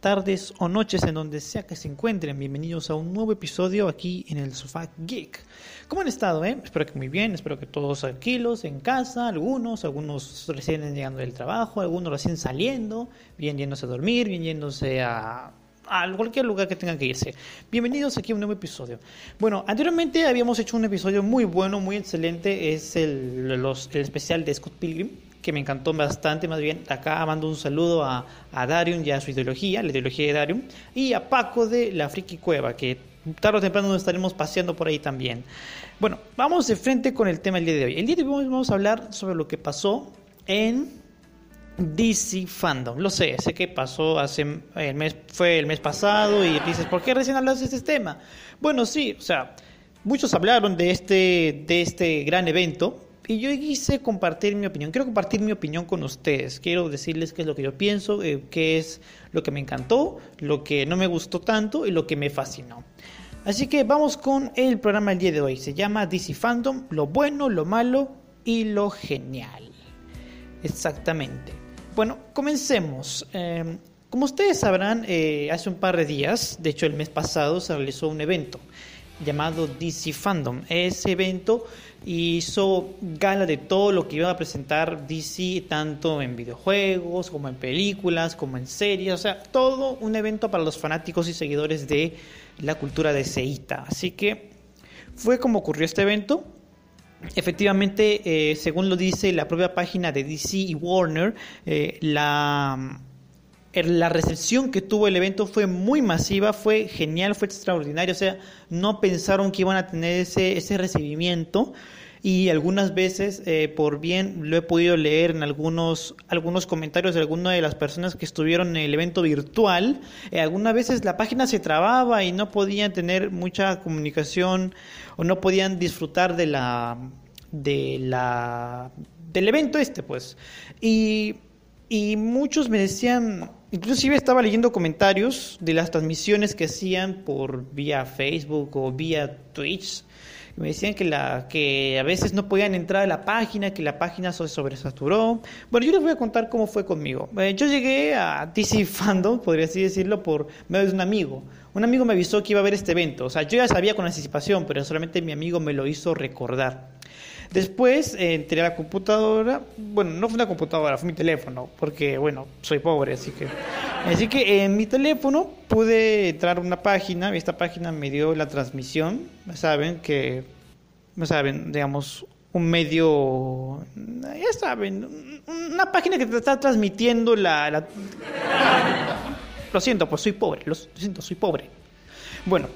tardes o noches en donde sea que se encuentren. Bienvenidos a un nuevo episodio aquí en el Sofá Geek. ¿Cómo han estado? Eh? Espero que muy bien, espero que todos tranquilos, en casa, algunos, algunos recién llegando del trabajo, algunos recién saliendo, bien yéndose a dormir, bien yéndose a a cualquier lugar que tengan que irse. Bienvenidos aquí a un nuevo episodio. Bueno, anteriormente habíamos hecho un episodio muy bueno, muy excelente, es el, los, el especial de Scott Pilgrim, que me encantó bastante, más bien acá mando un saludo a, a Darium y a su ideología, la ideología de Darium, y a Paco de la Friki Cueva, que tarde o temprano nos estaremos paseando por ahí también. Bueno, vamos de frente con el tema del día de hoy. El día de hoy vamos a hablar sobre lo que pasó en DC Fandom. Lo sé, sé que pasó hace el mes, fue el mes pasado y dices, ¿por qué recién hablas de este tema? Bueno, sí, o sea, muchos hablaron de este, de este gran evento y yo quise compartir mi opinión. Quiero compartir mi opinión con ustedes. Quiero decirles qué es lo que yo pienso, eh, qué es lo que me encantó, lo que no me gustó tanto y lo que me fascinó. Así que vamos con el programa del día de hoy. Se llama DC Fandom, lo bueno, lo malo y lo genial. Exactamente. Bueno, comencemos. Em, como ustedes sabrán, eh, hace un par de días, de hecho el mes pasado, se realizó un evento llamado DC Fandom. Ese evento hizo gala de todo lo que iba a presentar DC, tanto en videojuegos, como en películas, como en series, o sea, todo un evento para los fanáticos y seguidores de la cultura de Seita. Así que fue como ocurrió este evento. Efectivamente, eh, según lo dice la propia página de DC y Warner, eh, la, la recepción que tuvo el evento fue muy masiva, fue genial, fue extraordinario. O sea, no pensaron que iban a tener ese, ese recibimiento y algunas veces, eh, por bien, lo he podido leer en algunos, algunos comentarios de algunas de las personas que estuvieron en el evento virtual, eh, algunas veces la página se trababa y no podían tener mucha comunicación o no podían disfrutar de la, de la, del evento este, pues. Y, y muchos me decían, inclusive estaba leyendo comentarios de las transmisiones que hacían por vía Facebook o vía Twitch me decían que, la, que a veces no podían entrar a la página, que la página se sobresaturó. Bueno, yo les voy a contar cómo fue conmigo. Eh, yo llegué a DC Fandom, podría así decirlo, por medio de un amigo. Un amigo me avisó que iba a haber este evento. O sea, yo ya sabía con anticipación, pero solamente mi amigo me lo hizo recordar. Después eh, entré a la computadora, bueno, no fue una computadora, fue mi teléfono, porque bueno, soy pobre, así que... Así que en mi teléfono pude entrar a una página, y esta página me dio la transmisión, saben que, saben, digamos, un medio, ya saben, una página que te está transmitiendo la... la... Lo siento, pues soy pobre, lo siento, soy pobre. Bueno,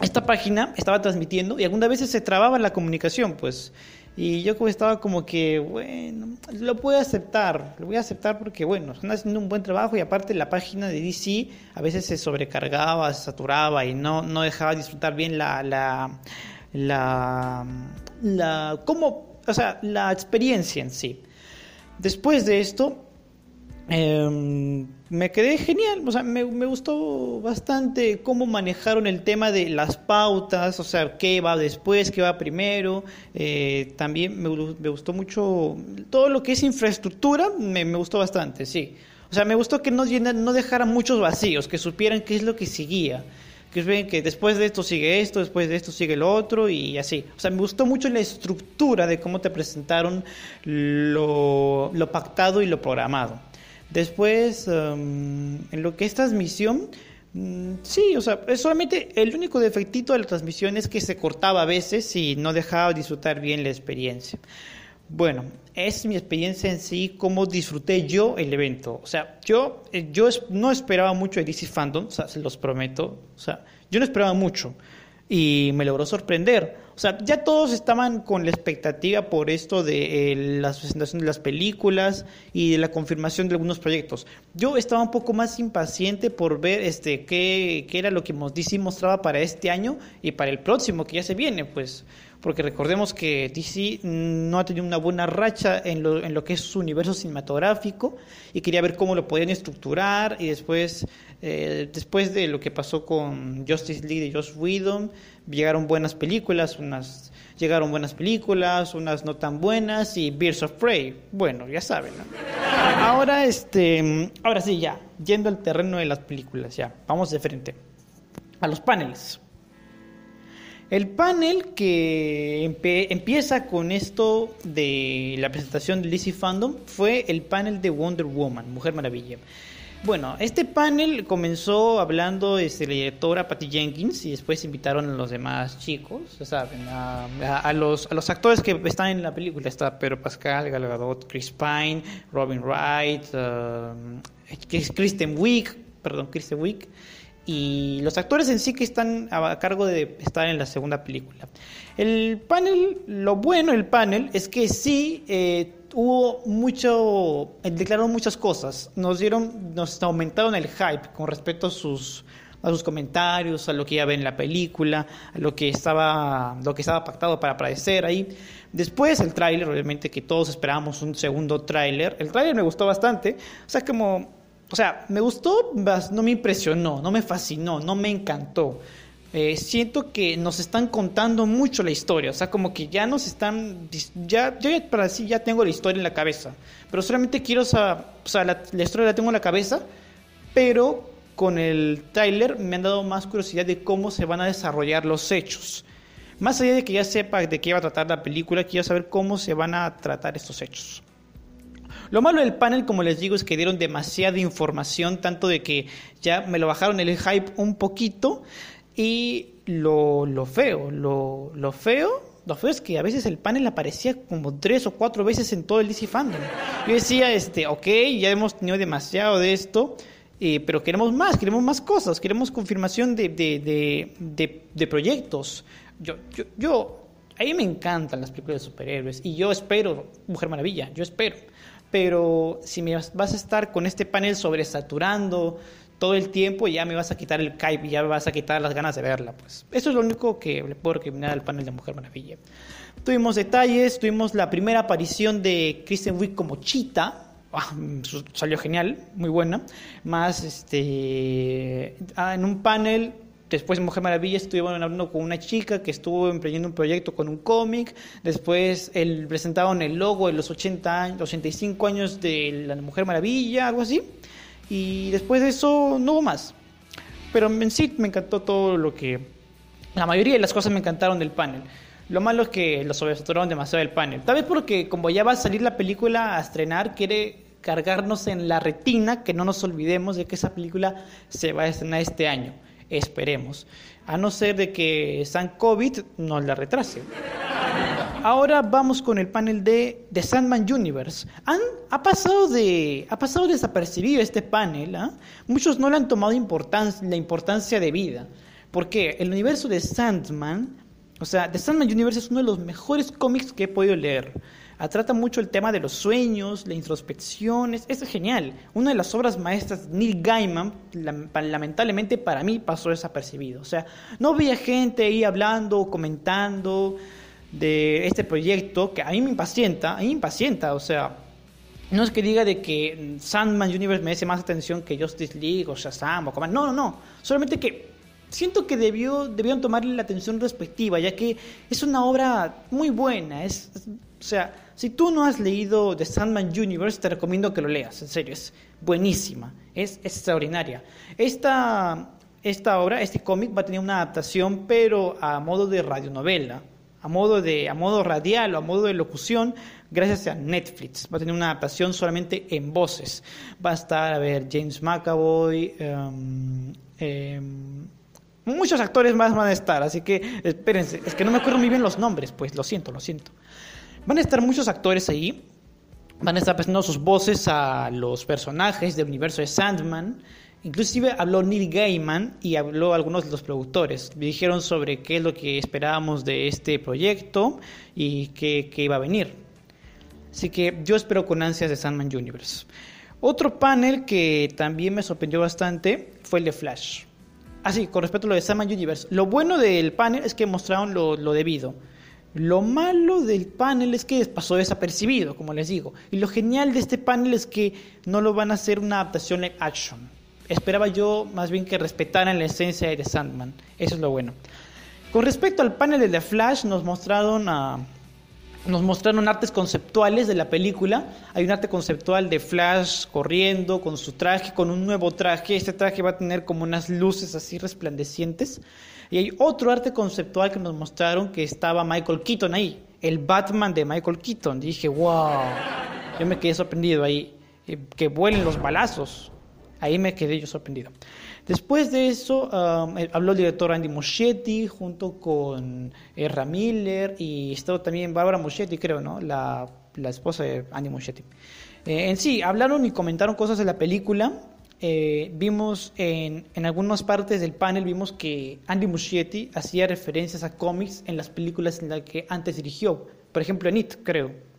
esta página estaba transmitiendo y algunas veces se trababa la comunicación, pues. Y yo estaba como que, bueno, lo puedo aceptar, lo voy a aceptar porque, bueno, están haciendo un buen trabajo y aparte la página de DC a veces se sobrecargaba, se saturaba y no, no dejaba disfrutar bien la, la, la, la, como, o sea, la experiencia en sí. Después de esto, eh, me quedé genial, o sea, me, gustó bastante cómo manejaron el tema de las pautas, o sea, qué va después, qué va primero. Eh, también me, gustó mucho todo lo que es infraestructura, me, gustó bastante, sí. O sea, me gustó que no, dejaran muchos vacíos, que supieran qué es lo que seguía. Que ven que después de esto sigue esto, después de esto sigue lo otro y así. O sea, me gustó mucho la estructura de cómo te presentaron lo pactado y lo programado. Después, em, en lo que es transmisión, mm, sí, o sea, solamente el único defectito de la transmisión es que se cortaba a veces y no dejaba disfrutar bien la experiencia. Bueno, es mi experiencia en sí, cómo disfruté yo el evento. O sea, yo, eh, yo no esperaba mucho de DC Fandom, se los prometo. O sea, yo no esperaba mucho y me logró sorprender. O sea, ya todos estaban con la expectativa por esto de eh, la presentación de las películas y de la confirmación de algunos proyectos. Yo estaba un poco más impaciente por ver este qué, qué era lo que DC mostraba para este año y para el próximo que ya se viene, pues porque recordemos que DC no ha tenido una buena racha en lo, en lo que es su universo cinematográfico y quería ver cómo lo podían estructurar y después, eh, después de lo que pasó con Justice League de Joss Whedon, llegaron buenas películas, unas llegaron buenas películas, unas no tan buenas y Birds of Prey. Bueno, ya saben. Ahora, este, ahora sí, ya, yendo al terreno de las películas, ya, vamos de frente a los paneles. El panel que empieza con esto de la presentación del DC Fandom fue el panel de Wonder Woman, Mujer Maravilla. Bueno, este panel comenzó hablando desde la directora Patty Jenkins y después invitaron a los demás chicos, saben, a, los, a los actores que están en la película. Está Pedro Pascal, Gal Gadot, Chris Pine, Robin Wright, uh, Kristen Wiig, perdón, Kristen Wiig, y los actores en sí que están a cargo de estar en la segunda película. El panel, lo bueno del panel es que sí... Eh, hubo mucho, eh, declararon muchas cosas, nos dieron, nos aumentaron el hype con respecto a sus a sus comentarios, a lo que iba a ver en la película, a lo que estaba, lo que estaba pactado para aparecer ahí. Después el tráiler, obviamente que todos esperábamos un segundo tráiler. El tráiler me gustó bastante, o sea, como, o sea, me gustó, no me impresionó, no me fascinó, no me encantó. Eh, siento que nos están contando mucho la historia, o sea, como que ya nos están, ya, yo para sí ya tengo la historia en la cabeza, pero solamente quiero saber, o sea, la, historia la tengo en la cabeza, pero con el trailer me han dado más curiosidad de cómo se van a desarrollar los hechos. Más allá de que ya sepa de qué va a tratar la película, quiero saber cómo se van a tratar estos hechos. Lo malo del panel, como les digo, es que dieron demasiada información, tanto de que ya me lo bajaron el hype un poquito y lo, lo feo, lo, lo feo lo feo es que a veces el panel aparecía como tres o cuatro veces en todo el DC Fandom. Yo decía, este, ok, ya hemos tenido demasiado de esto, eh, pero queremos más, queremos más cosas, queremos confirmación de, de, de, de, proyectos. Yo, yo, yo, a mí me encantan las películas de superhéroes y yo espero Mujer Maravilla, yo espero. Pero si me vas a estar con este panel sobresaturando, todo el tiempo ya me vas a quitar el hype ya me vas a quitar las ganas de verla. Pues eso es lo único que le puedo recomendar al panel de Mujer Maravilla. Tuvimos detalles, tuvimos la primera aparición de Kristen Wiig como Chita. Ah, salió genial, muy buena. Más este ah, en un panel Después de Mujer Maravilla estuvieron hablando con una chica que estuvo emprendiendo un proyecto con un cómic. Después el, presentaron el logo de los 80 años, 85 años de la Mujer Maravilla, algo así. Y después de eso no hubo más. Pero en sí me encantó todo lo que... La mayoría de las cosas me encantaron del panel. Lo malo es que lo sobresaturaron demasiado el panel. Tal vez porque como ya va a salir la película a estrenar, quiere cargarnos en la retina que no nos olvidemos de que esa película se va a estrenar este año. Esperemos. A no ser de que San COVID nos la retrase. Ahora vamos con el panel de The Sandman Universe. Han, ha, pasado de, ha pasado desapercibido este panel. ¿ah? Muchos no le han tomado la importancia de vida. Porque el universo de Sandman, o sea, The Sandman Universe es uno de los mejores cómics que he podido leer. Ah, trata mucho el tema de los sueños, la introspección, es, es genial. Una de las obras maestras Neil Gaiman, lamentablemente para mí pasó desapercibido. O sea, no veía gente ahí hablando, comentando de este proyecto que a mí me impacienta, a mí me impacienta, o sea, no es que diga de que Sandman Universe merece más atención que Justice League o Shazam o no, no, no, solamente que siento que debió, debieron tomarle la atención respectiva, ya que es una obra muy buena, es, o sea, si tú no has leído The Sandman Universe, te recomiendo que lo leas, en serio, es buenísima, es extraordinaria. Esta, esta obra, este cómic va a tener una adaptación, pero a modo de radionovela a modo, de, a modo radial o a modo de locución gracias a Netflix. Va a tener una adaptación solamente en voces. Va a estar, a ver, James McAvoy, em, em, muchos actores más van a estar, así que espérense, es que no me acuerdo muy bien los nombres, pues lo siento, lo siento. Van a estar muchos actores ahí, van a estar prestando sus voces a los personajes del universo de Sandman. Inclusive habló Neil Gaiman y habló algunos de los productores. Me dijeron sobre qué es lo que esperábamos de este proyecto y qué, iba a venir. Así que yo espero con ansias de Sandman Universe. Otro panel que también me sorprendió bastante fue el de Flash. Así, ah, con respecto a lo de Sandman Universe. Lo bueno del panel es que mostraron lo, debido. Lo malo del panel es que pasó desapercibido, como les digo. Y lo genial de este panel es que no lo van a hacer una adaptación live action. Esperaba yo más bien que respetaran la esencia de Sandman. Eso es lo bueno. Con respecto al panel de The Flash, nos mostraron a nos mostraron artes conceptuales de la película. Hay un arte conceptual de Flash corriendo con su traje, con un nuevo traje. Este traje va a tener como unas luces así resplandecientes. Y hay otro arte conceptual que nos mostraron que estaba Michael Keaton ahí, el Batman de Michael Keaton. dije, wow, yo me quedé sorprendido ahí. Eh, que vuelen los balazos. Ahí me quedé yo sorprendido. Después de eso, um, eh, habló el director Andy Muschietti junto con Erra Miller y estuvo también Barbara Muschietti, creo, ¿no? La, esposa de Andy Muschietti. Eh, en sí, hablaron y comentaron cosas de la película. Eh, vimos en, en, algunas partes del panel, vimos que Andy Muschietti hacía referencias a cómics en las películas en las que antes dirigió. Por ejemplo, en It, creo.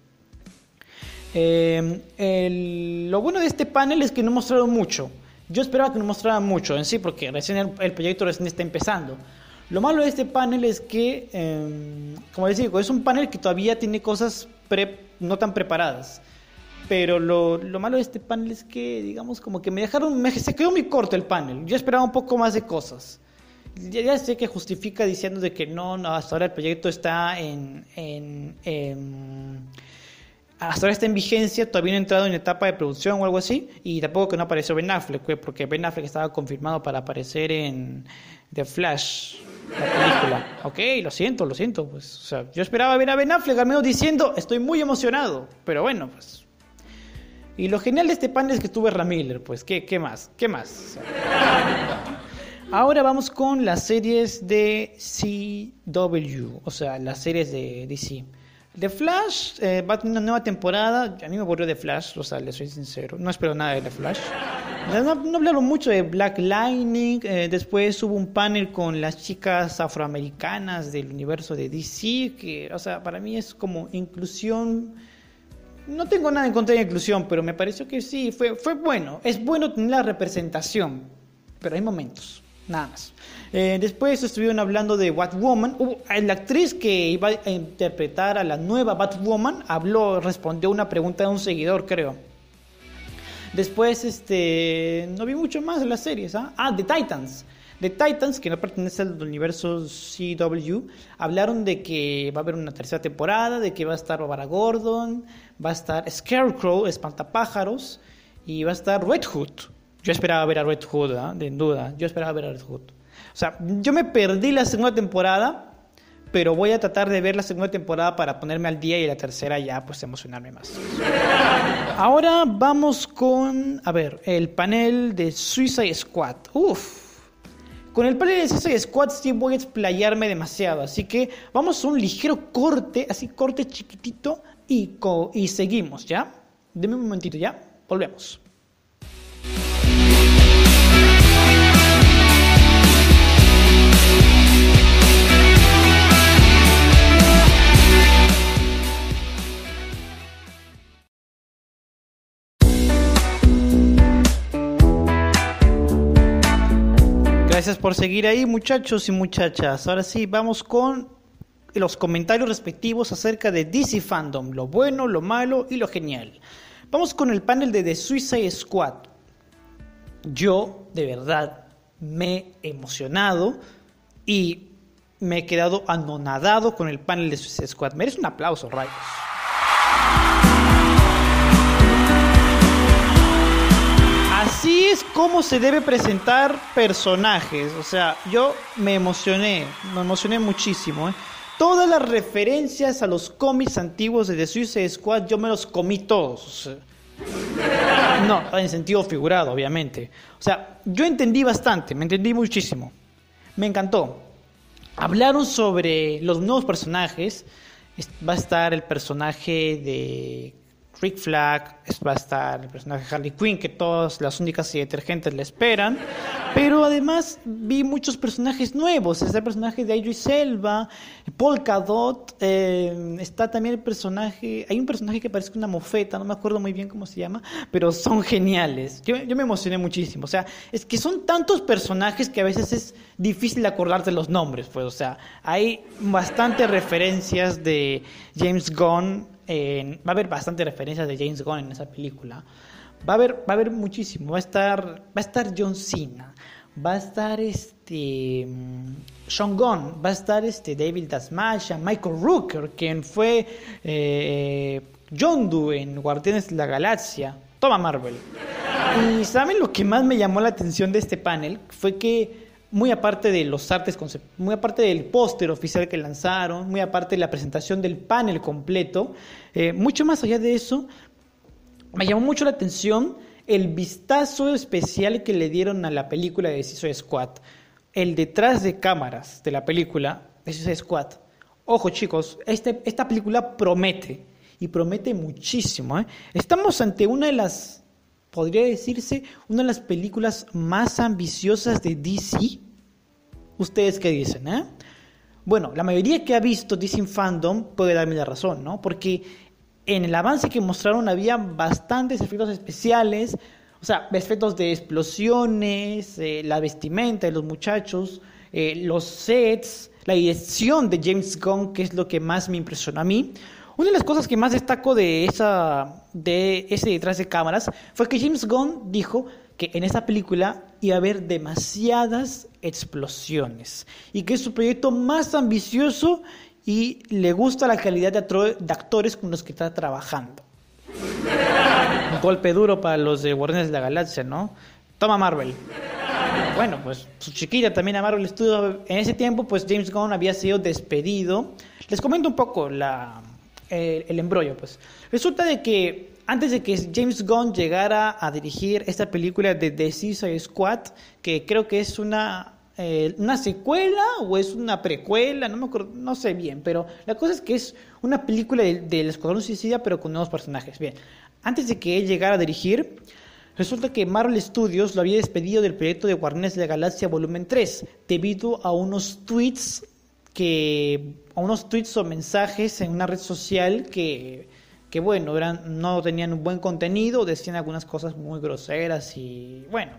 Lo bueno de este panel es que no mostraron mucho. Yo esperaba que nos mostrara mucho en sí, porque recién el, proyecto recién está empezando. Lo malo de este panel es que, em, como les digo, es un panel que todavía tiene cosas no tan preparadas. Pero lo, lo, malo de este panel es que, digamos, como que me dejaron, me, se quedó muy corto el panel. Yo esperaba un poco más de cosas. Ya, sé que justifica diciendo de que no, no, hasta ahora el proyecto está en, en, en hasta ahora está en vigencia, todavía no ha entrado en etapa de producción o algo así, y tampoco que no apareció Ben Affleck, pues, porque Ben Affleck estaba confirmado para aparecer en The Flash, la película. Ok, lo siento, lo siento, pues, o sea, yo esperaba ver a Ben Affleck al menos diciendo, estoy muy emocionado, pero bueno, pues. Y lo genial de este panel es que estuve Ramiller, pues, ¿qué, qué más? ¿Qué más? Ahora vamos con las series de CW, o sea, las series de DC. The Flash eh, va a tener una nueva temporada. A mí me aburrió The Flash, o sea, le soy sincero. No espero nada de The Flash. No, hablaron mucho de Black Lightning. Eh, después hubo un panel con las chicas afroamericanas del universo de DC. Que, o sea, para mí es como inclusión. No tengo nada en contra de inclusión, pero me pareció que sí, fue, fue bueno. Es bueno tener la representación, pero hay momentos, nada más. Eh, después estuvieron hablando de Batwoman. la actriz que iba a interpretar a la nueva Batwoman habló, respondió una pregunta de un seguidor, creo. Después, este, no vi mucho más de las series. ¿ah? ah, The Titans. The Titans, que no pertenece al universo CW, hablaron de que va a haber una tercera temporada, de que va a estar Barbara Gordon, va a estar Scarecrow, Espantapájaros, y va a estar Red Hood. Yo esperaba ver a Red Hood, ¿ah? de duda. Yo esperaba ver a Red Hood. O sea, yo me perdí la segunda temporada, pero voy a tratar de ver la segunda temporada para ponerme al día y la tercera ya pues emocionarme más. Ahora vamos con, a ver, el panel de Suicide Squad. Uf. Con el panel de Suicide Squad sí voy a explayarme demasiado, así que vamos a un ligero corte, así corte chiquitito y, y seguimos, ¿ya? Deme un momentito, ¿ya? Volvemos. Gracias por seguir ahí, muchachos y muchachas. Ahora sí, vamos con los comentarios respectivos acerca de DC Fandom, lo bueno, lo malo y lo genial. Vamos con el panel de The Suicide Squad. Yo, de verdad, me he emocionado y me he quedado anonadado con el panel de Suicide Squad. Merece un aplauso, rayos. Así es como se debe presentar personajes. O sea, yo me emocioné, me emocioné muchísimo. ¿eh? Todas las referencias a los cómics antiguos de The Suicide Squad, yo me los comí todos. no, en sentido figurado, obviamente. O sea, yo entendí bastante, me entendí muchísimo. Me encantó. Hablaron sobre los nuevos personajes. Va a estar el personaje de Rick Flag, va a estar el personaje Harley Quinn, que todas las únicas y detergentes le esperan. Pero además vi muchos personajes nuevos. Está el personaje de Idris Elba, Polka Dot, eh, está también el personaje, hay un personaje que parece una mofeta, no me acuerdo muy bien cómo se llama, pero son geniales. Yo, yo me emocioné muchísimo. O sea, es que son tantos personajes que a veces es difícil acordarte los nombres. Pues, o sea, hay bastantes referencias de James Gunn va a haber bastantes referencias de James Gunn en esa película. Va a haber, va a haber muchísimo. Va a estar, va a estar John Cena. Va a estar este Sean Gunn. Va a estar este David Dasmasha, Michael Rooker, quien fue eh, John Doe en Guardianes de la Galaxia. Toma Marvel. Y saben lo que más me llamó la atención de este panel fue que muy aparte de los artes, muy aparte del póster oficial que lanzaron, muy aparte de la presentación del panel completo, eh, mucho más allá de eso, me llamó mucho la atención el vistazo especial que le dieron a la película de Suicide Squad, el detrás de cámaras de la película de Suicide Squad. Ojo chicos, este, esta película promete, y promete muchísimo. ¿eh? Estamos ante una de las podría decirse una de las películas más ambiciosas de DC. ¿Ustedes qué dicen? Eh? Bueno, la mayoría que ha visto DC Fandom puede darme la razón, ¿no? Porque en el avance que mostraron había bastantes efectos especiales, o sea, efectos de explosiones, eh, la vestimenta de los muchachos, eh, los sets, la dirección de James Gunn, que es lo que más me impresionó a mí. Una de las cosas que más destaco de, esa, de ese detrás de cámaras fue que James Gunn dijo que en esa película iba a haber demasiadas explosiones y que es su proyecto más ambicioso y le gusta la calidad de, actores con los que está trabajando. Un golpe duro para los de Guardianes de la Galaxia, ¿no? Toma Marvel. Bueno, pues su chiquilla también a Marvel Studios. En ese tiempo, pues James Gunn había sido despedido. Les comento un poco la, el, embrollo, pues. Resulta de que antes de que James Gunn llegara a dirigir esta película de The Suicide Squad, que creo que es una, eh, una secuela o es una precuela, no me acuerdo, no sé bien, pero la cosa es que es una película del de Escuadrón Suicida, pero con nuevos personajes. Bien, antes de que él llegara a dirigir, resulta que Marvel Studios lo había despedido del proyecto de Guardianes de la Galaxia Volumen 3, debido a unos tweets que unos tweets o mensajes en una red social que, que bueno, eran, no tenían un buen contenido, decían algunas cosas muy groseras y bueno.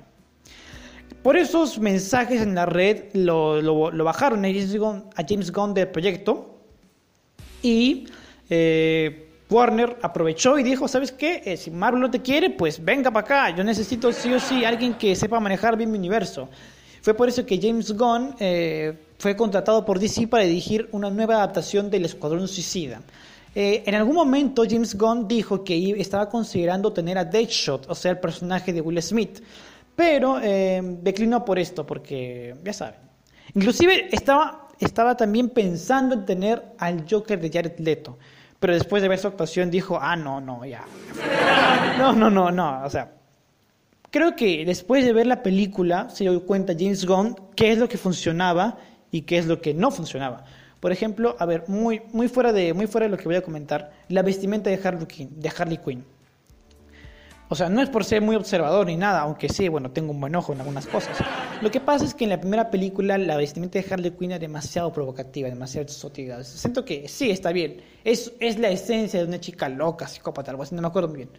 Por esos mensajes en la red lo, lo, bajaron a James, Gunn, a James Gunn del proyecto y eh, Warner aprovechó y dijo, ¿sabes qué? Eh, si Marvel no te quiere, pues venga para acá. Yo necesito sí o sí alguien que sepa manejar bien mi universo. Fue por eso que James Gunn eh, fue contratado por DC para dirigir una nueva adaptación del Escuadrón Suicida. Eh, en algún momento James Gunn dijo que estaba considerando tener a Deadshot, o sea, el personaje de Will Smith, pero eh, declinó por esto, porque ya saben. Inclusive estaba, estaba también pensando en tener al Joker de Jared Leto, pero después de ver su actuación dijo, ah, no, no, ya. No, no, no, no, o sea, creo que después de ver la película se dio cuenta James Gunn qué es lo que funcionaba y qué es lo que no funcionaba. Por ejemplo, a ver, muy, muy, fuera de, muy fuera de lo que voy a comentar, la vestimenta de Harley, Quinn, de Harley Quinn. O sea, no es por ser muy observador ni nada, aunque sí, bueno, tengo un buen ojo en algunas cosas. Lo que pasa es que en la primera película la vestimenta de Harley Quinn es demasiado provocativa, demasiado exótica. Siento que sí, está bien. Es, es la esencia de una chica loca, psicópata, algo así, no me acuerdo muy bien.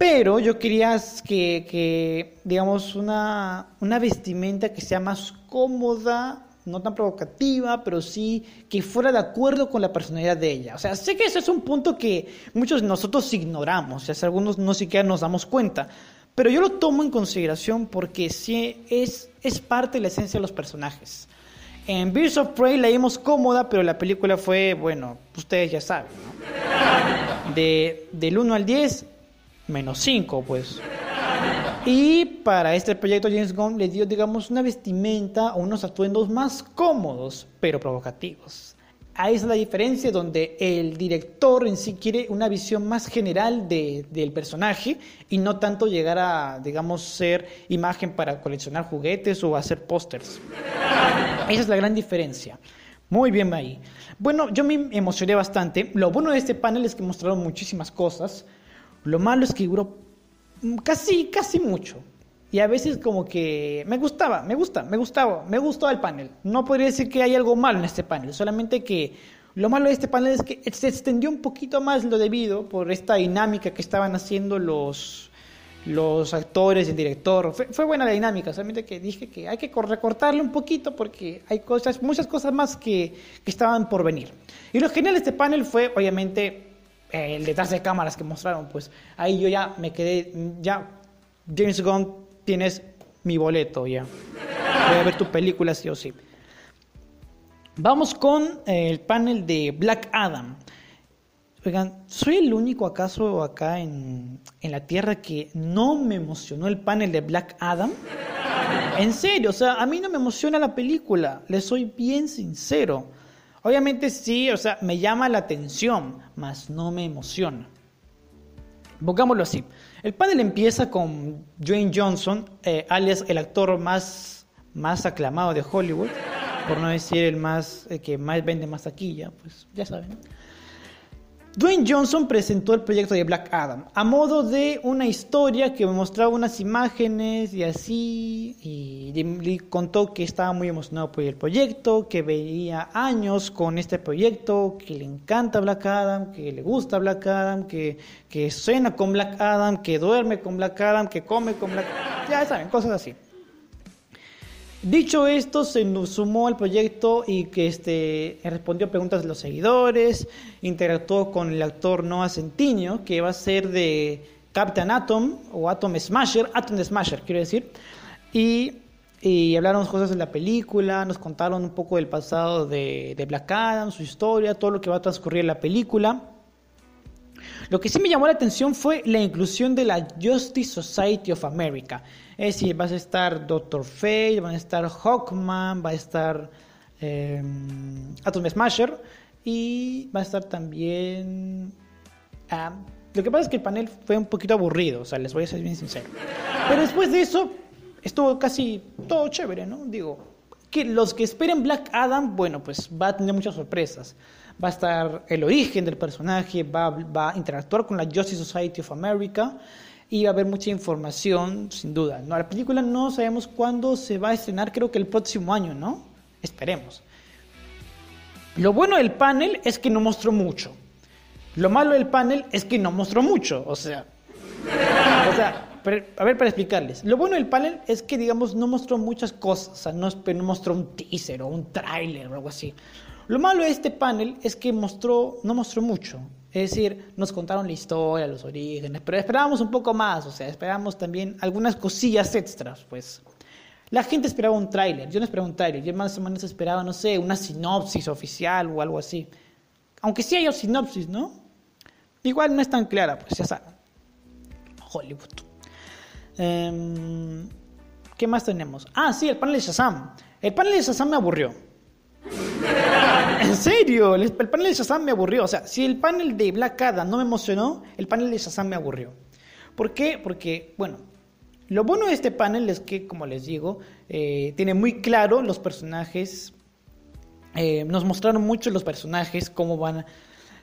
Pero yo quería que, digamos, una, vestimenta que sea más cómoda, no tan provocativa, pero sí que fuera de acuerdo con la personalidad de ella. O sea, sé que ese es un punto que muchos de nosotros ignoramos, o sea, algunos no siquiera nos damos cuenta, pero yo lo tomo en consideración porque sí es, es parte de la esencia de los personajes. En Birds of Prey la vimos cómoda, pero la película fue, bueno, ustedes ya saben, ¿no? De, del 1 al 10, menos 5, pues. Y para este proyecto James Gunn le dio, digamos, una vestimenta o unos atuendos más cómodos, pero provocativos. Ahí es la diferencia donde el director en sí quiere una visión más general de, del personaje y no tanto llegar a, digamos, ser imagen para coleccionar juguetes o hacer pósters. Esa es la gran diferencia. Muy bien ahí. Bueno, yo me emocioné bastante. Lo bueno de este panel es que mostraron muchísimas cosas. Lo malo es que duró casi, casi mucho. Y a veces como que me gustaba, me gusta, me gustaba, me gustó el panel. No podría decir que hay algo malo en este panel, solamente que lo malo de este panel es que se extendió un poquito más lo debido por esta dinámica que estaban haciendo los, los actores el director. Fue, buena la dinámica, solamente que dije que hay que recortarle un poquito porque hay cosas, muchas cosas más que, que estaban por venir. Y lo genial de este panel fue, obviamente, el detrás de cámaras que mostraron. Pues ahí yo ya me quedé, ya James Gunn tienes mi boleto ya. Voy a ver tu película sí o sí. Vamos con eh, el panel de Black Adam. Oigan, ¿soy el único acaso acá en, en, la Tierra que no me emocionó el panel de Black Adam? En serio, o sea, a mí no me emociona la película, le soy bien sincero. Obviamente sí, o sea, me llama la atención, mas no me emociona. Pongámoslo así. El panel empieza con Dwayne Johnson, eh, alias el actor más, más aclamado de Hollywood, por no decir el más que más vende más taquilla, pues ya saben. Dwayne Johnson presentó el proyecto de Black Adam a modo de una historia que mostraba unas imágenes y así, y, contó que estaba muy emocionado por el proyecto, que veía años con este proyecto, que le encanta Black Adam, que le gusta Black Adam, que, que con Black Adam, que duerme con Black Adam, que come con Black Adam, ya saben, cosas así. Dicho esto, se sumó al proyecto y que este, respondió preguntas de los seguidores, interactuó con el actor Noah Centineo, que va a ser de Captain Atom o Atom Smasher, Atom Smasher quiero decir, y, y, hablaron cosas de la película, nos contaron un poco del pasado de, de Black Adam, su historia, todo lo que va a transcurrir en la película. Lo que sí me llamó la atención fue la inclusión de la Justice Society of America. Es decir, va a estar Doctor Fate, va a estar Hawkman, va a estar eh, Atom Smasher y va a estar también... Ah, lo que pasa es que el panel fue un poquito aburrido, o sea, les voy a ser bien sincero. Pero después de eso, estuvo casi todo chévere, ¿no? Digo, que los que esperen Black Adam, bueno, pues va a tener muchas sorpresas va a estar el origen del personaje, va, a interactuar con la Justice Society of America y va a haber mucha información, sin duda. No, la película no sabemos cuándo se va a estrenar, creo que el próximo año, ¿no? Esperemos. Lo bueno del panel es que no mostró mucho. Lo malo del panel es que no mostró mucho, o sea... O sea, a ver, para explicarles. Lo bueno del panel es que, digamos, no mostró muchas cosas. O sea, no, no mostró un teaser o un tráiler o algo así. Lo malo de este panel es que mostró, no mostró mucho. Es decir, nos contaron la historia, los orígenes, pero esperábamos un poco más, o sea, esperábamos también algunas cosillas extras, pues. La gente esperaba un tráiler, yo no esperaba un tráiler, yo más o menos esperaba, no sé, una sinopsis oficial o algo así. Aunque sí hay sinopsis, ¿no? Igual no es tan clara, pues ya saben. Hollywood. Em, ¿Qué más tenemos? Ah, sí, el panel de Shazam. El panel de Shazam me aburrió. En serio, el, panel de Shazam me aburrió. O sea, si el panel de Black Adam no me emocionó, el panel de Shazam me aburrió. ¿Por qué? Porque, bueno, lo bueno de este panel es que, como les digo, eh, tiene muy claro los personajes. Eh, nos mostraron mucho los personajes, cómo van,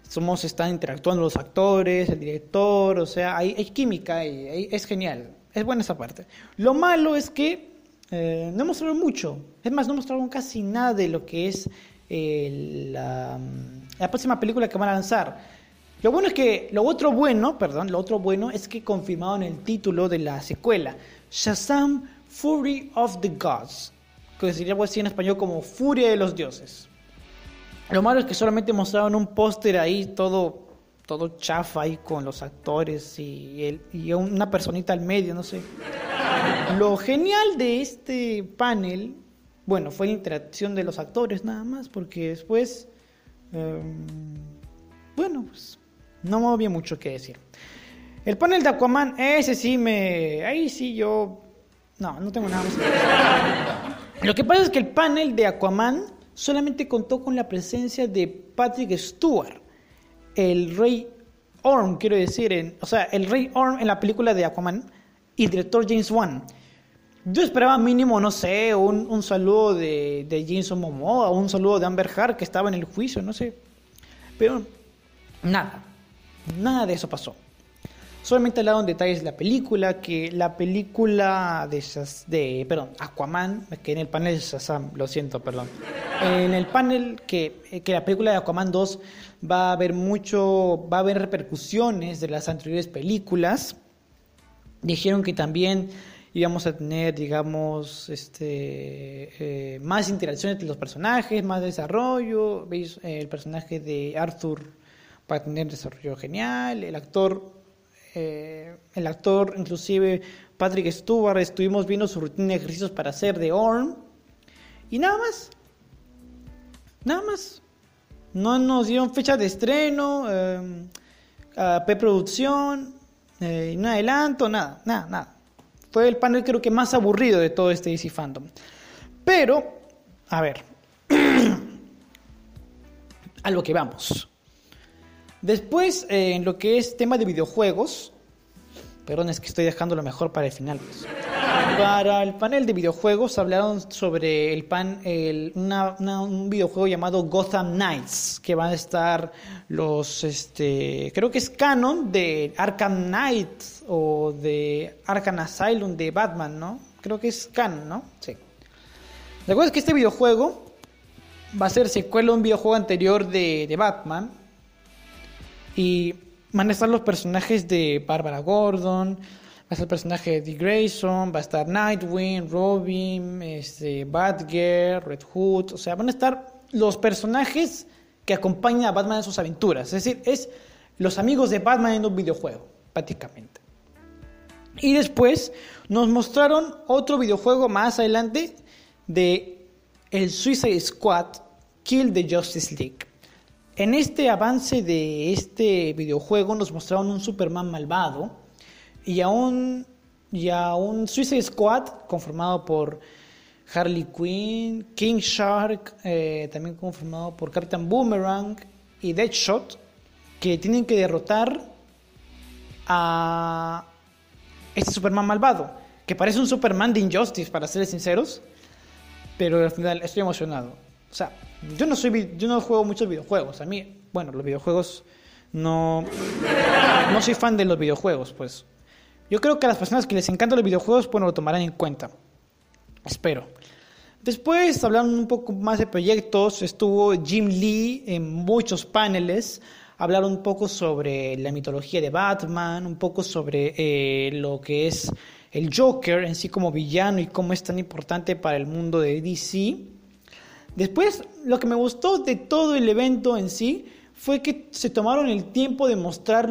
somos, están interactuando los actores, el director, o sea, hay, química es genial. Es buena esa parte. Lo malo es que eh, no mostraron mucho. Es más, no mostraron casi nada de lo que es eh, la, próxima película que van a lanzar. Lo bueno es que, lo otro bueno, perdón, lo otro bueno es que confirmaron el título de la secuela, Shazam Fury of the Gods, que sería algo así en español como Furia de los Dioses. Lo malo es que solamente mostraron un póster ahí todo, todo chafa ahí con los actores y, y una personita al medio, no sé. Lo genial de este panel bueno, fue la interacción de los actores nada más, porque después, em, bueno, pues no había mucho que decir. El panel de Aquaman, ese sí me... Ahí sí yo... No, no tengo nada más que decir. Lo que pasa es que el panel de Aquaman solamente contó con la presencia de Patrick Stewart, el rey Orm, quiero decir, en, o sea, el rey Orm en la película de Aquaman y director James Wan. Yo esperaba mínimo, no sé, un, un saludo de, de Jason Momoa, un saludo de Amber Heard que estaba en el juicio, no sé. Pero nada, nada de eso pasó. Solamente hablaron detalles de la película, que la película de, de perdón, Aquaman, que en el panel de Shazam, lo siento, perdón. En el panel que, que la película de Aquaman 2 va a haber mucho, va a haber repercusiones de las anteriores películas. Dijeron que también íbamos a tener, digamos, este, eh, más interacciones entre los personajes, más desarrollo. ¿Veis? El personaje de Arthur va a tener desarrollo genial. El actor, eh, el actor, inclusive Patrick Stewart, estuvimos viendo su rutina de ejercicios para hacer de Orm. Y nada más. Nada más. No nos dieron fecha de estreno, eh, preproducción, eh, no adelanto, nada, nada, nada. Fue el panel creo que más aburrido de todo este DC Fandom. Pero, a ver, a lo que vamos. Después, eh, en lo que es tema de videojuegos, perdón, es que estoy dejando lo mejor para el final. Pues. Para el panel de videojuegos hablaron sobre el pan, el, un videojuego llamado Gotham Knights, que van a estar los, este, creo que es canon de Arkham Knight o de Arkham Asylum de Batman, ¿no? Creo que es canon, ¿no? Sí. Recuerda que este videojuego va a ser secuela de un videojuego anterior de, de Batman y van a estar los personajes de Barbara Gordon, Va a estar el personaje de Dick Grayson, va a estar Nightwing, Robin, este, Batgirl, Red Hood. O sea, van a estar los personajes que acompañan a Batman en sus aventuras. Es decir, es los amigos de Batman en un videojuego, prácticamente. Y después nos mostraron otro videojuego más adelante de el Suicide Squad Kill the Justice League. En este avance de este videojuego nos mostraron un Superman malvado y a un, y a un Suicide Squad conformado por Harley Quinn, King Shark, eh, también conformado por Captain Boomerang y Deadshot, que tienen que derrotar a este Superman malvado, que parece un Superman de Injustice, para ser sinceros, pero al final estoy emocionado. O sea, yo no soy yo no juego muchos videojuegos. A mí, bueno, los videojuegos no no soy fan de los videojuegos, pues. Yo creo que a las personas que les encantan los videojuegos, bueno, lo tomarán en cuenta. Espero. Después hablaron un poco más de proyectos. Estuvo Jim Lee en muchos paneles. Hablaron un poco sobre la mitología de Batman, un poco sobre eh, lo que es el Joker en sí como villano y cómo es tan importante para el mundo de DC. Después, lo que me gustó de todo el evento en sí fue que se tomaron el tiempo de mostrar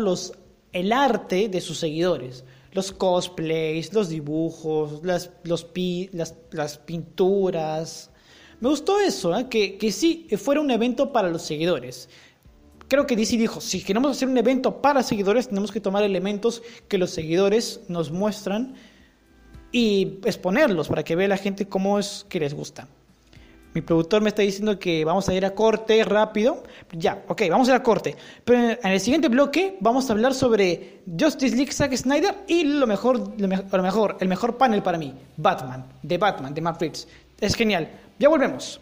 el arte de sus seguidores los cosplays, los dibujos, las, los pinturas. Me gustó eso, ¿eh? que, que sí fuera un evento para los seguidores. Creo que DC dijo, si queremos hacer un evento para seguidores, tenemos que tomar elementos que los seguidores nos muestran y exponerlos para que vea la gente cómo es que les gusta. Mi productor me está diciendo que vamos a ir a corte rápido. Ya, ok, vamos a ir a corte. Pero en el siguiente bloque vamos a hablar sobre Justice League Zack Snyder y lo mejor, lo mejor, el mejor panel para mí, Batman, de Batman, de Matt Reeves. Es genial. Ya volvemos.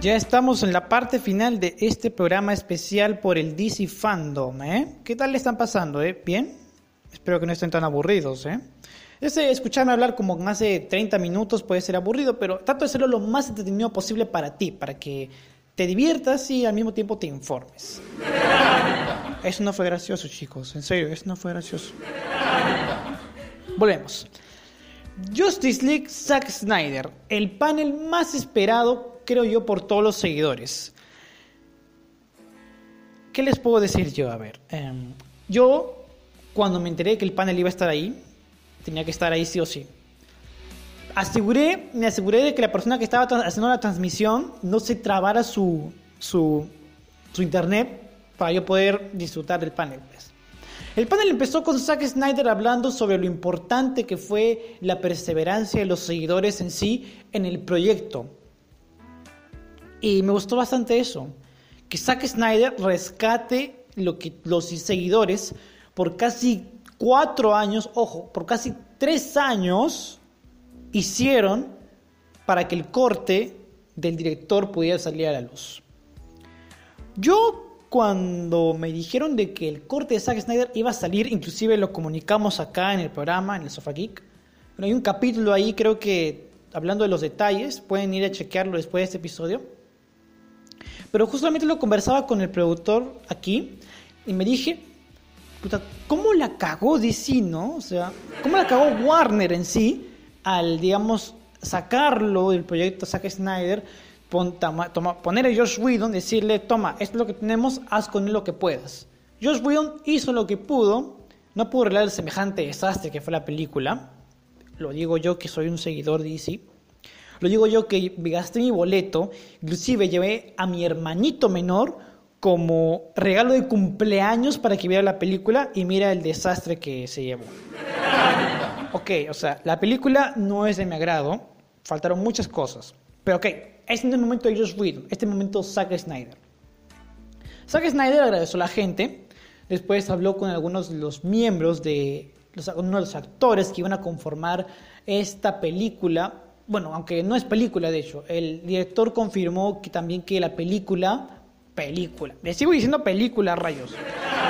Ya estamos en la parte final de este programa especial por el DC Fandom, ¿eh? ¿Qué tal le están pasando, eh? ¿Bien? Espero que no estén tan aburridos, ¿eh? Ese escucharme hablar como más de 30 minutos puede ser aburrido, pero trato de hacerlo lo más entretenido posible para ti, para que te diviertas y al mismo tiempo te informes. Eso no fue gracioso, chicos, en serio, eso no fue gracioso. Volvemos. Justice League Zack Snyder, el panel más esperado creo yo, por todos los seguidores. ¿Qué les puedo decir yo? A ver, em, yo cuando me enteré que el panel iba a estar ahí, tenía que estar ahí sí o sí. Aseguré, me aseguré de que la persona que estaba haciendo la transmisión no se trabara su, su, su internet para yo poder disfrutar del panel. Pues. El panel empezó con Zack Snyder hablando sobre lo importante que fue la perseverancia de los seguidores en sí en el proyecto y me gustó bastante eso, que Zack Snyder rescate lo que los seguidores, por casi cuatro años, ojo, por casi tres años, hicieron para que el corte del director pudiera salir a la luz. Yo cuando me dijeron de que el corte de Zack Snyder iba a salir, inclusive lo comunicamos acá en el programa, en el Sofa Geek. hay un capítulo ahí, creo que hablando de los detalles, pueden ir a chequearlo después de este episodio. Pero justamente lo conversaba con el productor aquí y me dije, ¿cómo la cagó DC, no? O sea, ¿cómo la cagó Warner en sí al, digamos, sacarlo del proyecto Zack Snyder, poner a Josh Whedon, decirle, toma, esto es lo que tenemos, haz con él lo que puedas. Josh Whedon hizo lo que pudo, no pudo arreglar el semejante desastre que fue la película, lo digo yo que soy un seguidor de DC, lo digo yo que gasté mi boleto, inclusive llevé a mi hermanito menor como regalo de cumpleaños para que viera la película y mira el desastre que se llevó. ok, o sea, la película no es de mi agrado, faltaron muchas cosas, pero ok, este es el momento de Josh Whedon, este momento Zack Snyder. Zack Snyder agradeció a la gente, después habló con algunos de los miembros de uno de los actores que iban a conformar esta película. Bueno, aunque no es película, de hecho, el director confirmó que también que la película película. Le sigo diciendo película, rayos.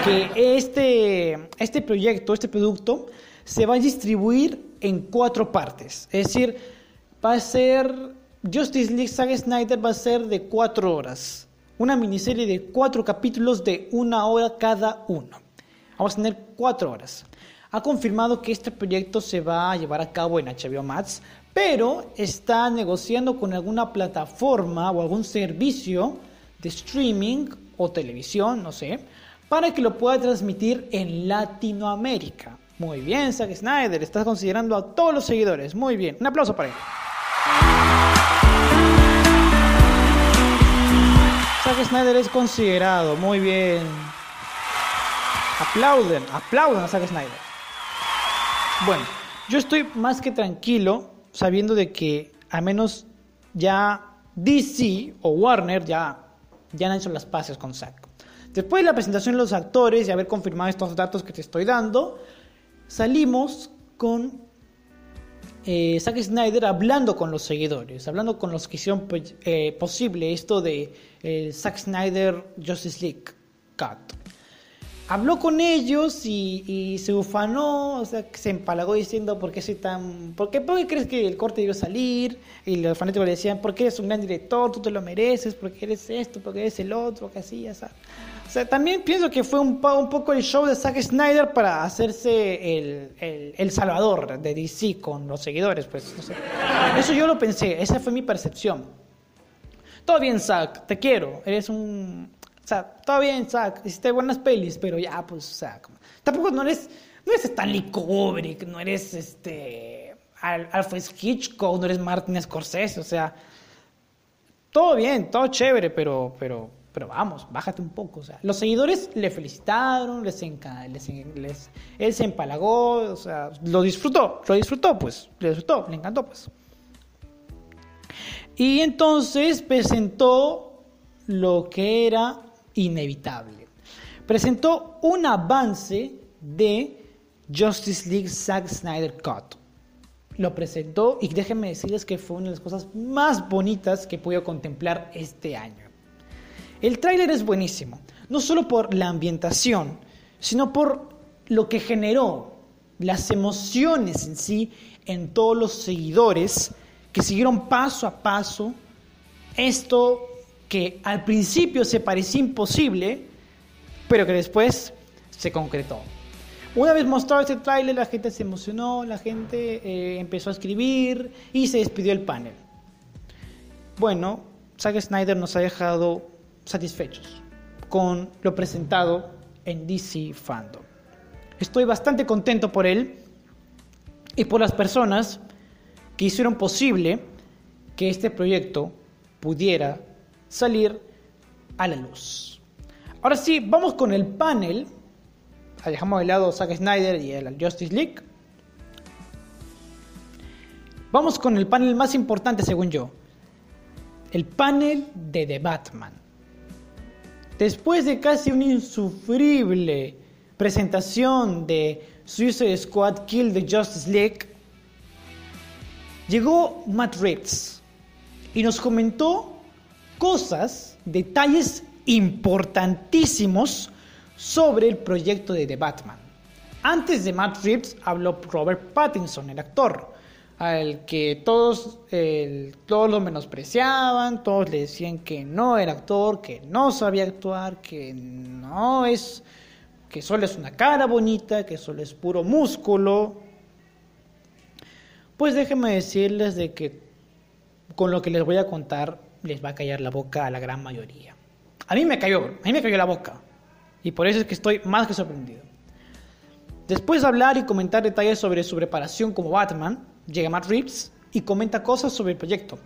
Que este, este proyecto, este producto, se va a distribuir en cuatro partes. Es decir, va a ser. Justice League Saga Snyder va a ser de cuatro horas. Una miniserie de cuatro capítulos de una hora cada uno. Vamos a tener cuatro horas. Ha confirmado que este proyecto se va a llevar a cabo en HBO Max, pero está negociando con alguna plataforma o algún servicio de streaming o televisión, no sé, para que lo pueda transmitir en Latinoamérica. Muy bien, Zack Snyder, estás considerando a todos los seguidores. Muy bien, un aplauso para él. Zack Snyder es considerado, muy bien. Aplauden, aplauden a Zack Snyder. Bueno, yo estoy más que tranquilo sabiendo de que al menos ya DC o Warner ya ya han hecho las paces con Zack. Después de la presentación de los actores y haber confirmado estos datos que te estoy dando, salimos con eh, Zack Snyder hablando con los seguidores, hablando con los que hicieron pues, eh, posible esto de eh, Zack Snyder Justice League Cut habló con ellos y, se ufanó, o sea, se empalagó diciendo por qué soy tan... ¿Por qué, crees que el corte iba a salir? Y los fanáticos le decían, porque eres un gran director, tú te lo mereces, porque eres esto, porque eres el otro, que así, ya sabes. O sea, también pienso que fue un, poco el show de Zack Snyder para hacerse el, el, salvador de DC con los seguidores, pues. Eso yo lo pensé, esa fue mi percepción. Todo bien, Zack, te quiero, eres un sea, todo bien, Zack, hiciste buenas pelis, pero ya, pues, o sea, tampoco no eres, no eres Stanley Kubrick, no eres este Alfred Hitchcock, no eres Martin Scorsese, o sea, todo bien, todo chévere, pero, pero, pero vamos, bájate un poco, o sea, los seguidores le felicitaron, les, les, les él se empalagó, o sea, lo disfrutó, lo disfrutó, pues, lo disfrutó, le encantó, pues. Y entonces presentó lo que era inevitable. Presentó un avance de Justice League Zack Snyder Cut. Lo presentó y déjenme decirles que fue una de las cosas más bonitas que pude contemplar este año. El tráiler es buenísimo, no solo por la ambientación, sino por lo que generó, las emociones en sí en todos los seguidores que siguieron paso a paso esto que al principio se parecía imposible, pero que después se concretó. Una vez mostrado este tráiler, la gente se emocionó, la gente eh, empezó a escribir y se despidió el panel. Bueno, Zack Snyder nos ha dejado satisfechos con lo presentado en DC Fandom. Estoy bastante contento por él y por las personas que hicieron posible que este proyecto pudiera salir a la luz. Ahora sí, vamos con el panel. Dejamos de lado Zack Snyder y el Justice League. Vamos con el panel más importante según yo. El panel de The Batman. Después de casi un insufrible presentación de Suicide Squad Kill the Justice League, llegó Matt Reeves y nos comentó cosas, detalles importantísimos sobre el proyecto de The Batman. Antes de Matt Reeves habló Robert Pattinson, el actor, al que todos, todos lo menospreciaban, todos le decían que no era actor, que no sabía actuar, que no es, que solo es una cara bonita, que solo es puro músculo. Pues déjenme decirles de que con lo que les voy a contar les va a callar la boca a la gran mayoría. A mí me cayó, a mí me cayó la boca. Y por eso es que estoy más que sorprendido. Después de hablar y comentar detalles sobre su preparación como Batman, llega Matt Reeves y comenta cosas sobre el proyecto.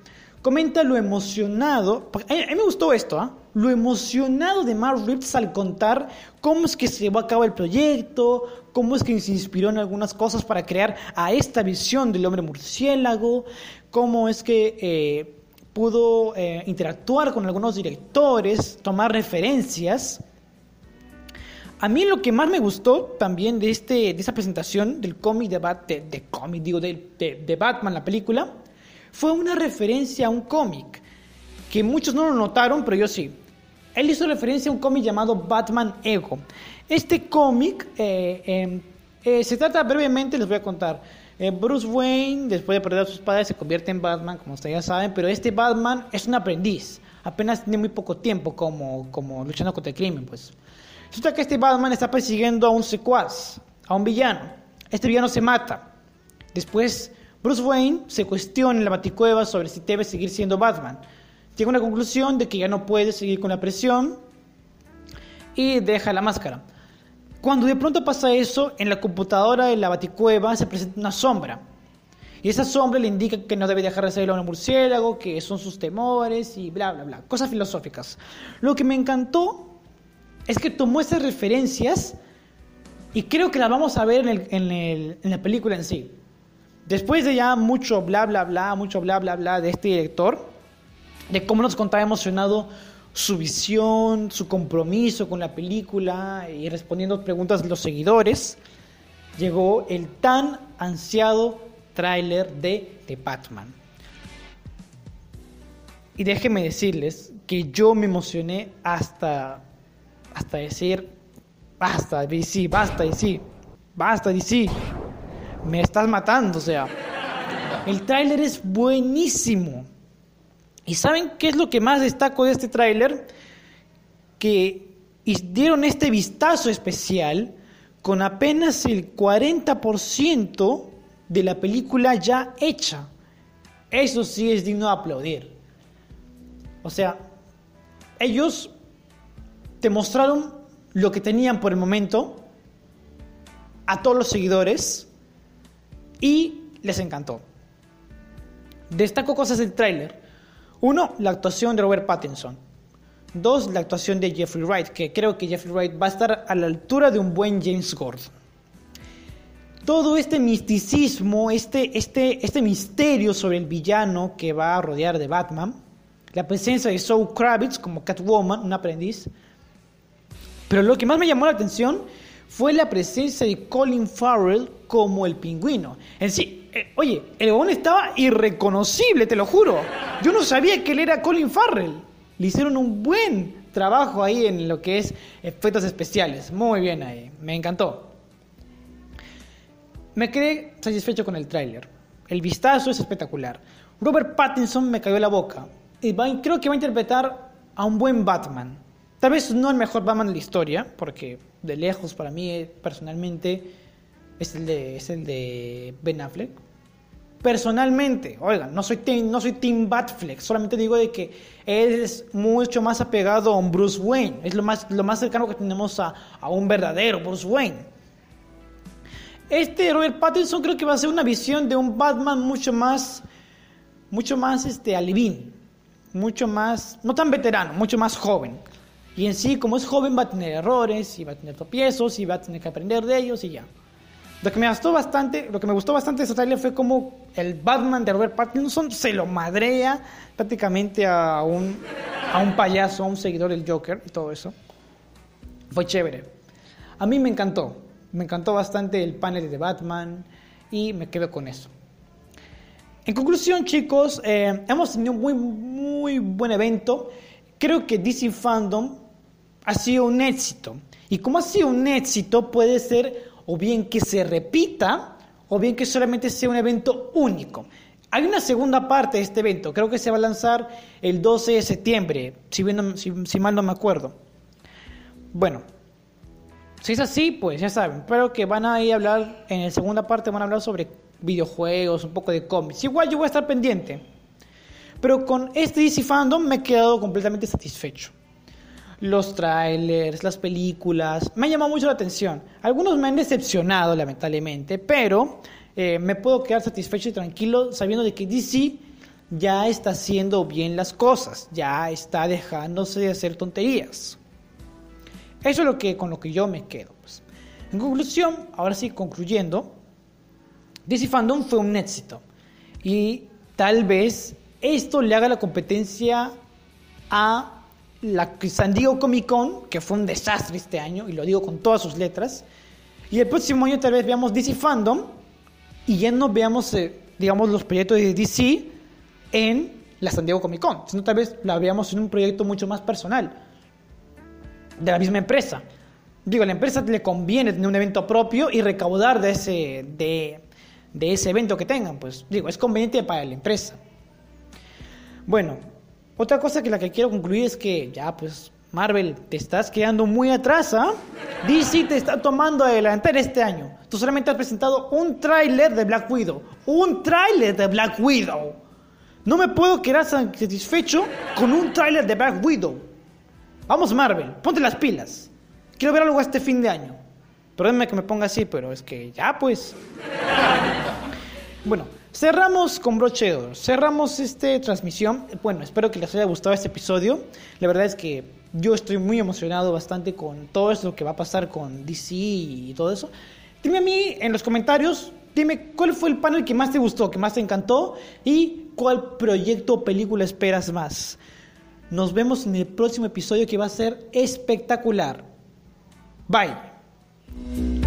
Comenta lo emocionado, a mí me gustó esto, ¿ah? lo emocionado de Matt Reeves al contar cómo es que se llevó a cabo el proyecto, cómo es que se inspiró en algunas cosas para crear a esta visión del hombre murciélago, cómo es que eh, pudo eh, interactuar con algunos directores, tomar referencias. A mí lo que más me gustó también de, este, de esta presentación del cómic de, de, cómic, digo, de, de, Batman, la película, fue una referencia a un cómic que muchos no lo notaron, pero yo sí. Él hizo referencia a un cómic llamado Batman Ego. Este cómic eh, em, eh, se trata brevemente, les voy a contar. Eh, Bruce Wayne, después de perder a sus padres, se convierte en Batman, como ustedes ya saben, pero este Batman es un aprendiz. Apenas tiene muy poco tiempo como, como luchando contra el crimen, pues. Resulta que este Batman está persiguiendo a un secuaz, a un villano. Este villano se mata. Después, Bruce Wayne se cuestiona en la baticueva sobre si debe seguir siendo Batman. Llega a una conclusión de que ya no puede seguir con la presión y deja la máscara. Cuando de pronto pasa eso, en la computadora de la baticueva se presenta una sombra. Y esa sombra le indica que no debe dejar de ser un murciélago, que son sus temores y bla, bla, bla. Cosas filosóficas. Lo que me encantó es que tomó esas referencias y creo que las vamos a ver en, la película en sí. Después de ya mucho bla, bla, bla, mucho bla, bla, bla de este director, de cómo nos contaba emocionado su visión, su compromiso con la película y respondiendo preguntas de los seguidores, llegó el tan ansiado tráiler de The Batman. Y déjenme decirles que yo me emocioné hasta hasta decir, basta, DC, basta, DC, basta, DC, me estás matando, o sea. El tráiler es buenísimo. ¿Y saben qué es lo que más destaco de este tráiler? Que dieron este vistazo especial con apenas el 40% de la película ya hecha. Eso sí es digno de aplaudir. O sea, ellos te mostraron lo que tenían por el momento a todos los seguidores y les encantó. Destaco cosas del tráiler. Uno, la actuación de Robert Pattinson. Dos, la actuación de Jeffrey Wright, que creo que Jeffrey Wright va a estar a la altura de un buen James Gordon. Todo este misticismo, este, este, este misterio sobre el villano que va a rodear de Batman, la presencia de Zoe Kravitz como Catwoman, un aprendiz, pero lo que más me llamó la atención fue la presencia de Colin Farrell como el pingüino. En sí, eh, oye, el huevón estaba irreconocible, te lo juro. Yo no sabía que él era Colin Farrell. Le hicieron un buen trabajo ahí en lo que es efectos especiales. Muy bien ahí, me encantó. Me quedé satisfecho con el tráiler. El vistazo es espectacular. Robert Pattinson me cayó la boca. Y creo que va a interpretar a un buen Batman. Tal vez no el mejor Batman de la historia, porque de lejos para mí personalmente es el de, es el de Ben Affleck. Personalmente, oigan, no soy, team, no soy Team Batfleck, solamente digo de que él es mucho más apegado a un Bruce Wayne, es lo más, lo más cercano que tenemos a, a un verdadero Bruce Wayne. Este Robert Pattinson creo que va a ser una visión de un Batman mucho más, mucho más este, alivín, mucho más, no tan veterano, mucho más joven. Y en sí, como es joven, va a tener errores, y va a tener tropiezos, y va a tener que aprender de ellos, y ya. Lo que me gustó bastante, lo que me gustó bastante de trailer fue como el Batman de Robert Pattinson se lo madrea prácticamente a un, a un payaso, a un seguidor del Joker y todo eso. Fue chévere. a mí me encantó. Me encantó bastante el panel de Batman y me quedo con eso. En conclusión, chicos, eh, hemos tenido un muy, muy buen evento. Creo que DC Fandom ha sido un éxito. Y como ha sido un éxito, puede ser o bien que se repita o bien que solamente sea un evento único. Hay una segunda parte de este evento, creo que se va a lanzar el 12 de septiembre, si, si, mal no me acuerdo. Bueno, si es así, pues ya saben, pero que van a ir a hablar, en la segunda parte van a hablar sobre videojuegos, un poco de cómics. Igual yo voy a estar pendiente. Pero con este DC Fandom me he quedado completamente satisfecho. Los trailers, las películas, me han llamado mucho la atención. Algunos me han decepcionado, lamentablemente, pero eh, me puedo quedar satisfecho y tranquilo sabiendo de que DC ya está haciendo bien las cosas, ya está dejándose de hacer tonterías. Eso es lo que, con lo que yo me quedo. Pues. En conclusión, ahora sí concluyendo, DC Fandom fue un éxito. Y tal vez esto le haga la competencia a la San Diego Comic Con, que fue un desastre este año, y lo digo con todas sus letras. Y el próximo año tal vez veamos DC Fandom y ya no veamos, eh, digamos, los proyectos de DC en la San Diego Comic Con, sino tal vez la veamos en un proyecto mucho más personal de la misma empresa. Digo, a la empresa le conviene tener un evento propio y recaudar de ese, de, de ese evento que tengan, pues digo, es conveniente para la empresa. Bueno, otra cosa que la que quiero concluir es que ya pues Marvel, te estás quedando muy atrás, ¿ah? DC te está tomando a adelantar este año. Tú solamente has presentado un tráiler de Black Widow. Un tráiler de Black Widow. No me puedo quedar satisfecho con un tráiler de Black Widow. Vamos Marvel, ponte las pilas. Quiero ver algo este fin de año. Perdónme que me ponga así, pero es que ya pues. Bueno, cerramos con broche. Cerramos esta transmisión. Bueno, espero que les haya gustado este episodio. La verdad es que yo estoy muy emocionado bastante con todo esto que va a pasar con DC y todo eso. Dime a mí en los comentarios, dime cuál fue el panel que más te gustó, que más te encantó y cuál proyecto o película esperas más. Nos vemos en el próximo episodio que va a ser espectacular. Bye.